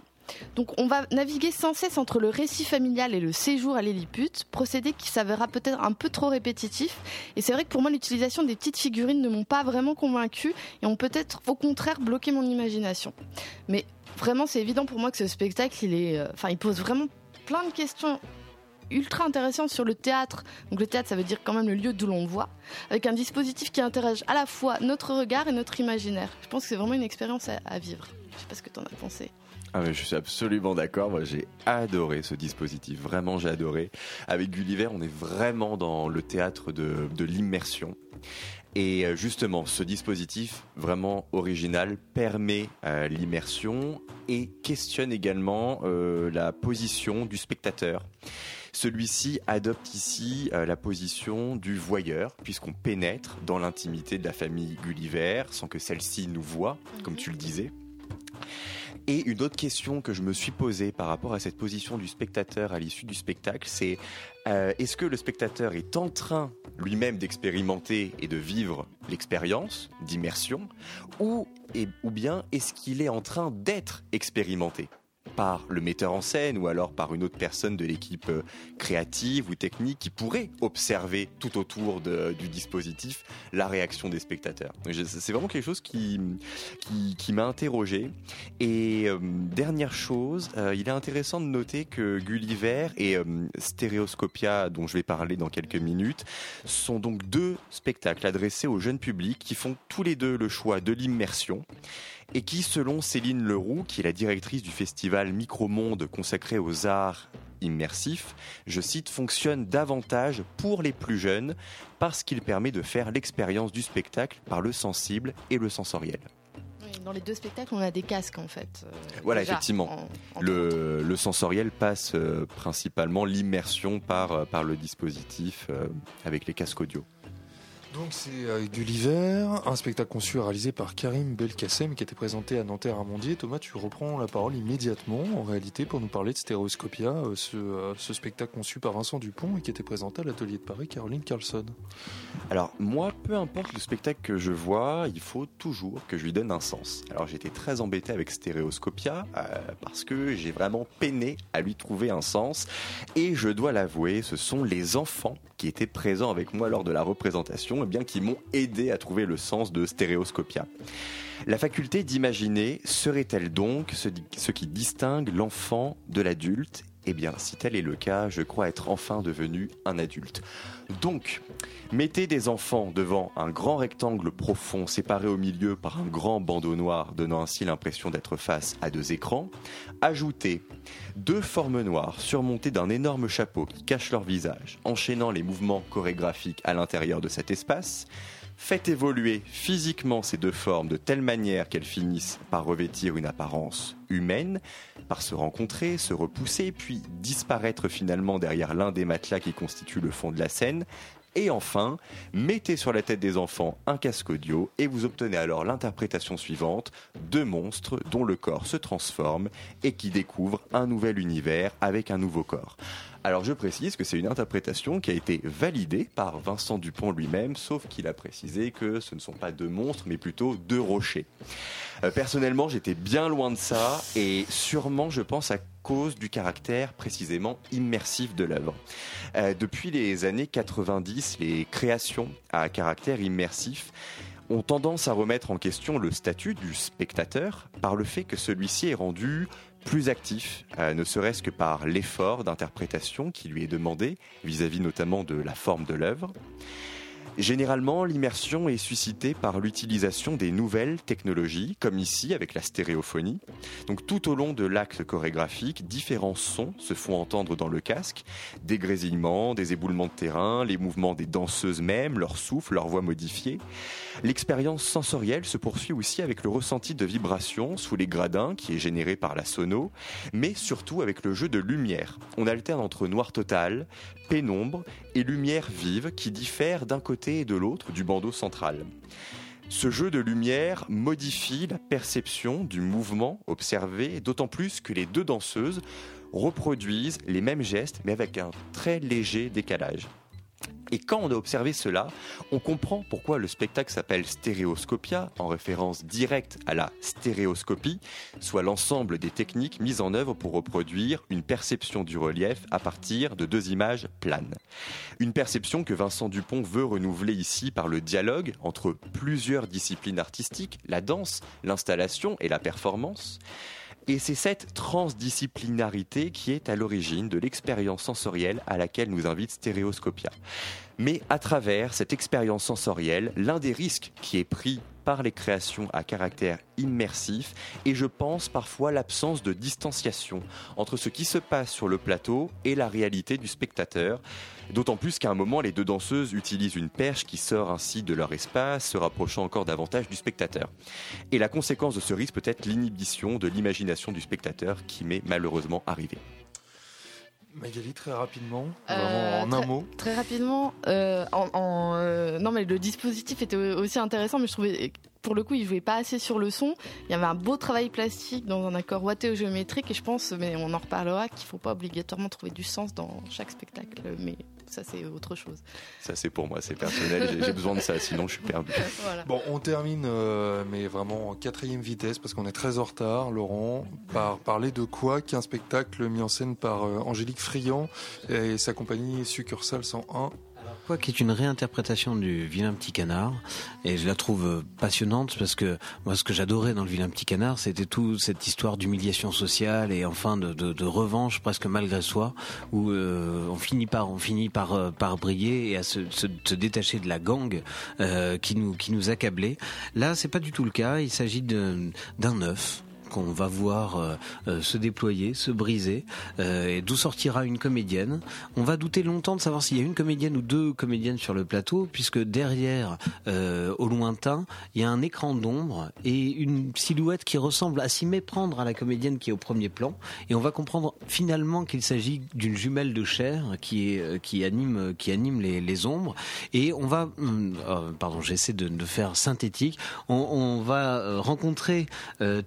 Donc on va naviguer sans cesse entre le récit familial et le séjour à Lilliput, procédé qui s'avérera peut-être un peu trop répétitif. Et c'est vrai que pour moi l'utilisation des petites figurines ne m'ont pas vraiment convaincu et ont peut-être au contraire bloqué mon imagination. Mais vraiment c'est évident pour moi que ce spectacle il est, euh, il pose vraiment plein de questions ultra intéressant sur le théâtre. Donc le théâtre, ça veut dire quand même le lieu d'où l'on voit, avec un dispositif qui interroge à la fois notre regard et notre imaginaire. Je pense que c'est vraiment une expérience à, vivre. Je sais pas ce que tu en as pensé.
Ah je suis absolument d'accord. Moi, j'ai adoré ce dispositif. Vraiment, j'ai adoré. Avec Gulliver, on est vraiment dans le théâtre de, de l'immersion. Et euh, justement, ce dispositif vraiment original permet euh, l'immersion et questionne également euh, la position du spectateur. Celui-ci adopte ici euh, la position du voyeur, puisqu'on pénètre dans l'intimité de la famille Gulliver sans que celle-ci nous voie, comme tu le disais. Et une autre question que je me suis posée par rapport à cette position du spectateur à l'issue du spectacle, c'est euh, est-ce que le spectateur est en train lui-même d'expérimenter et de vivre l'expérience d'immersion, ou, et- ou bien est-ce qu'il est en train d'être expérimenté? Par le metteur en scène ou alors par une autre personne de l'équipe euh, créative ou technique qui pourrait observer tout autour du dispositif la réaction des spectateurs. C'est vraiment quelque chose qui, qui, qui m'a interrogé. Et euh, dernière chose, euh, il est intéressant de noter que Gulliver et euh, Stereoscopia, dont je vais parler dans quelques minutes, sont donc deux spectacles adressés au jeune public qui font tous les deux le choix de l'immersion et qui, selon Céline Leroux, qui est la directrice du festival Micromonde consacré aux arts immersifs, je cite, fonctionne davantage pour les plus jeunes parce qu'il permet de faire l'expérience du spectacle par le sensible et le sensoriel.
Dans les deux spectacles, on a des casques en fait. euh,
Voilà,
déjà,
effectivement.
en- en-
Le, le sensoriel passe euh, principalement l'immersion par, euh, par le dispositif euh, avec les casques audio.
Donc c'est euh, Gulliver, un spectacle conçu et réalisé par Karim Belkacem qui était présenté à Nanterre à Mondier. Thomas, tu reprends la parole immédiatement en réalité pour nous parler de Stéréoscopia, euh, ce, euh, ce spectacle conçu par Vincent Dupont et qui était présenté à l'atelier de Paris Caroline Carlson.
Alors moi, peu importe le spectacle que je vois, il faut toujours que je lui donne un sens. Alors j'étais très embêté avec Stereoscopia euh, parce que j'ai vraiment peiné à lui trouver un sens. Et je dois l'avouer, ce sont les enfants qui étaient présents avec moi lors de la représentation, et bien qui m'ont aidé à trouver le sens de Stereoscopia. La faculté d'imaginer serait-elle donc ce qui distingue l'enfant de l'adulte Eh bien, si tel est le cas, je crois être enfin devenu un adulte. Donc, mettez des enfants devant un grand rectangle profond séparé au milieu par un grand bandeau noir, donnant ainsi l'impression d'être face à deux écrans. Ajoutez deux formes noires surmontées d'un énorme chapeau qui cache leur visage, enchaînant les mouvements chorégraphiques à l'intérieur de cet espace. Faites évoluer physiquement ces deux formes de telle manière qu'elles finissent par revêtir une apparence humaine, par se rencontrer, se repousser, puis disparaître finalement derrière l'un des matelas qui constituent le fond de la scène. Et enfin, mettez sur la tête des enfants un casque audio et vous obtenez alors l'interprétation suivante deux monstres dont le corps se transforme et qui découvrent un nouvel univers avec un nouveau corps. Alors je précise que c'est une interprétation qui a été validée par Vincent Dupont lui-même, sauf qu'il a précisé que ce ne sont pas deux monstres, mais plutôt deux rochers. Euh, personnellement, j'étais bien loin de ça, et sûrement, je pense, à cause du caractère précisément immersif de l'œuvre. Euh, depuis les années 90, les créations à caractère immersif ont tendance à remettre en question le statut du spectateur par le fait que celui-ci est rendu plus actif, euh, ne serait-ce que par l'effort d'interprétation qui lui est demandé vis-à-vis notamment de la forme de l'œuvre. Généralement, l'immersion est suscitée par l'utilisation des nouvelles technologies, comme ici avec la stéréophonie. Donc tout au long de l'acte chorégraphique, différents sons se font entendre dans le casque, des grésillements, des éboulements de terrain, les mouvements des danseuses même, leur souffle, leur voix modifiée. L'expérience sensorielle se poursuit aussi avec le ressenti de vibration sous les gradins qui est généré par la sono, mais surtout avec le jeu de lumière. On alterne entre noir total, pénombre et lumière vive qui diffèrent d'un côté et de l'autre du bandeau central. Ce jeu de lumière modifie la perception du mouvement observé, d'autant plus que les deux danseuses reproduisent les mêmes gestes, mais avec un très léger décalage. Et quand on a observé cela, on comprend pourquoi le spectacle s'appelle Stéréoscopia, en référence directe à la stéréoscopie, soit l'ensemble des techniques mises en œuvre pour reproduire une perception du relief à partir de deux images planes. Une perception que Vincent Dupont veut renouveler ici par le dialogue entre plusieurs disciplines artistiques, la danse, l'installation et la performance. Et c'est cette transdisciplinarité qui est à l'origine de l'expérience sensorielle à laquelle nous invite Stéréoscopia. Mais à travers cette expérience sensorielle, l'un des risques qui est pris par les créations à caractère immersif et je pense parfois l'absence de distanciation entre ce qui se passe sur le plateau et la réalité du spectateur. D'autant plus qu'à un moment, les deux danseuses utilisent une perche qui sort ainsi de leur espace, se rapprochant encore davantage du spectateur. Et la conséquence de ce risque peut être l'inhibition de l'imagination du spectateur qui m'est malheureusement arrivé.
Magali, très rapidement,
Euh,
en un
très-
mot.
Très rapidement, euh, en, en, euh, non mais le dispositif était aussi intéressant, mais je trouvais pour le coup il jouait pas assez sur le son. Il y avait un beau travail plastique dans un accord wattéo-géométrique et je pense, mais on en reparlera, qu'il faut pas obligatoirement trouver du sens dans chaque spectacle, mais ça c'est autre chose.
Ça c'est pour moi, c'est personnel, j'ai- j'ai besoin de ça, sinon je suis perdu.
Voilà.
Bon, on termine, euh, mais vraiment en quatrième vitesse, parce qu'on est très en retard, Laurent, par parler de quoi qu'un spectacle mis en scène par euh, Angélique Friand et sa compagnie Succursale 101.
Quoi qui est une réinterprétation du Vilain Petit Canard et je la trouve passionnante parce que moi ce que j'adorais dans le Vilain Petit Canard c'était toute cette histoire d'humiliation sociale et enfin de, revanche presque malgré soi où euh, on finit par on finit par euh, briller et à se, détacher de la gang euh, qui nous qui nous accablait. Là c'est pas du tout le cas. Il s'agit d'un œuf qu'on va voir euh, euh, se déployer, se briser, euh, et d'où sortira une comédienne. On va douter longtemps de savoir s'il y a une comédienne ou deux comédiennes sur le plateau, puisque derrière, au lointain, il y a un écran d'ombre et une silhouette qui ressemble à s'y méprendre à la comédienne qui est au premier plan, et on va comprendre finalement qu'il s'agit d'une jumelle de chair qui qui anime qui anime les, ombres, et on va, hum, pardon, j'essaie de, faire synthétique, on, va rencontrer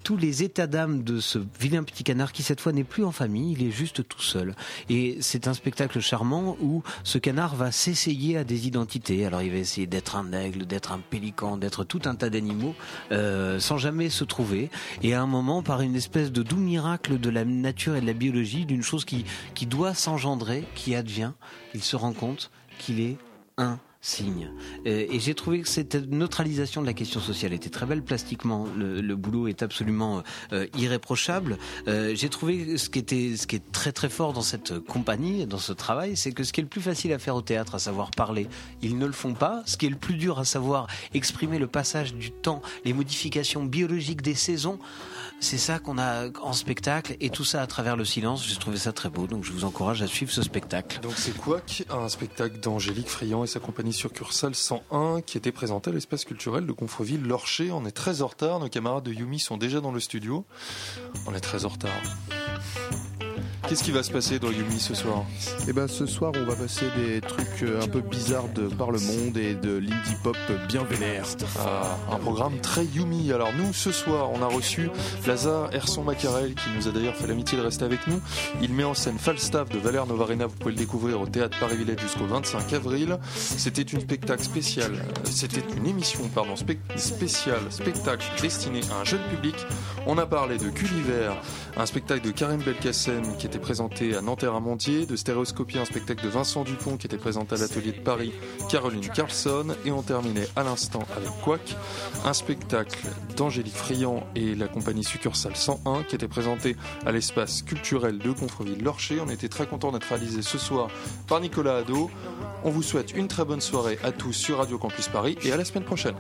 tous les états d'âme de ce vilain petit canard qui cette fois n'est plus en famille, il est juste tout seul. Et c'est un spectacle charmant où ce canard va s'essayer à des identités. Alors il va essayer d'être un aigle, d'être un pélican, d'être tout un tas d'animaux euh, sans jamais se trouver. Et à un moment, par une espèce de doux miracle de la nature et de la biologie, d'une chose qui, qui doit s'engendrer, qui advient, il se rend compte qu'il est un signe. Euh, et j'ai trouvé que cette neutralisation de la question sociale était très belle plastiquement. Le, boulot est absolument euh, irréprochable. Euh, j'ai trouvé ce qui était, ce qui est très très fort dans cette compagnie, dans ce travail, c'est que ce qui est le plus facile à faire au théâtre, à savoir parler, ils ne le font pas. Ce qui est le plus dur à savoir exprimer le passage du temps, les modifications biologiques des saisons, c'est ça qu'on a en spectacle et tout ça à travers le silence. J'ai trouvé ça très beau, donc je vous encourage à suivre ce spectacle.
Donc c'est Quack, un spectacle d'Angélique Friand et sa compagnie Succursale 101 qui était présenté à l'espace culturel de Confreville-Lorcher. On est très en retard, nos camarades de Yumi sont déjà dans le studio. On est très en retard. Qu'est-ce qui va se passer dans Yumi ce soir?
Et ben ce soir on va passer des trucs euh, un peu bizarres de par le monde et de l'indie pop bien vénère.
Ah, un programme très Yumi. Alors nous, ce soir, on a reçu Lazare Herson Macarel, qui nous a d'ailleurs fait l'amitié de rester avec nous. Il met en scène Falstaff de Valère Novarina. Vous pouvez le découvrir au théâtre Paris-Villette jusqu'au 25 avril. C'était une spectacle spécial. euh, C'était une émission, pardon, spéciale spectacle destiné à un jeune public. On a parlé de Gulliver, un spectacle de Karim Belkacem qui était présenté à Nanterre à Montier, de Stéréoscopie, un spectacle de Vincent Dupont qui était présenté à l'atelier de Paris, Caroline Carlson, et on terminait à l'instant avec Quack, un spectacle d'Angélique Friand et la compagnie Succursale 101 qui était présenté à l'espace culturel de Contreville-Lorcher. On était très content d'être réalisé ce soir par Nicolas Hadot. On vous souhaite une très bonne soirée à tous sur Radio Campus Paris et à la semaine prochaine.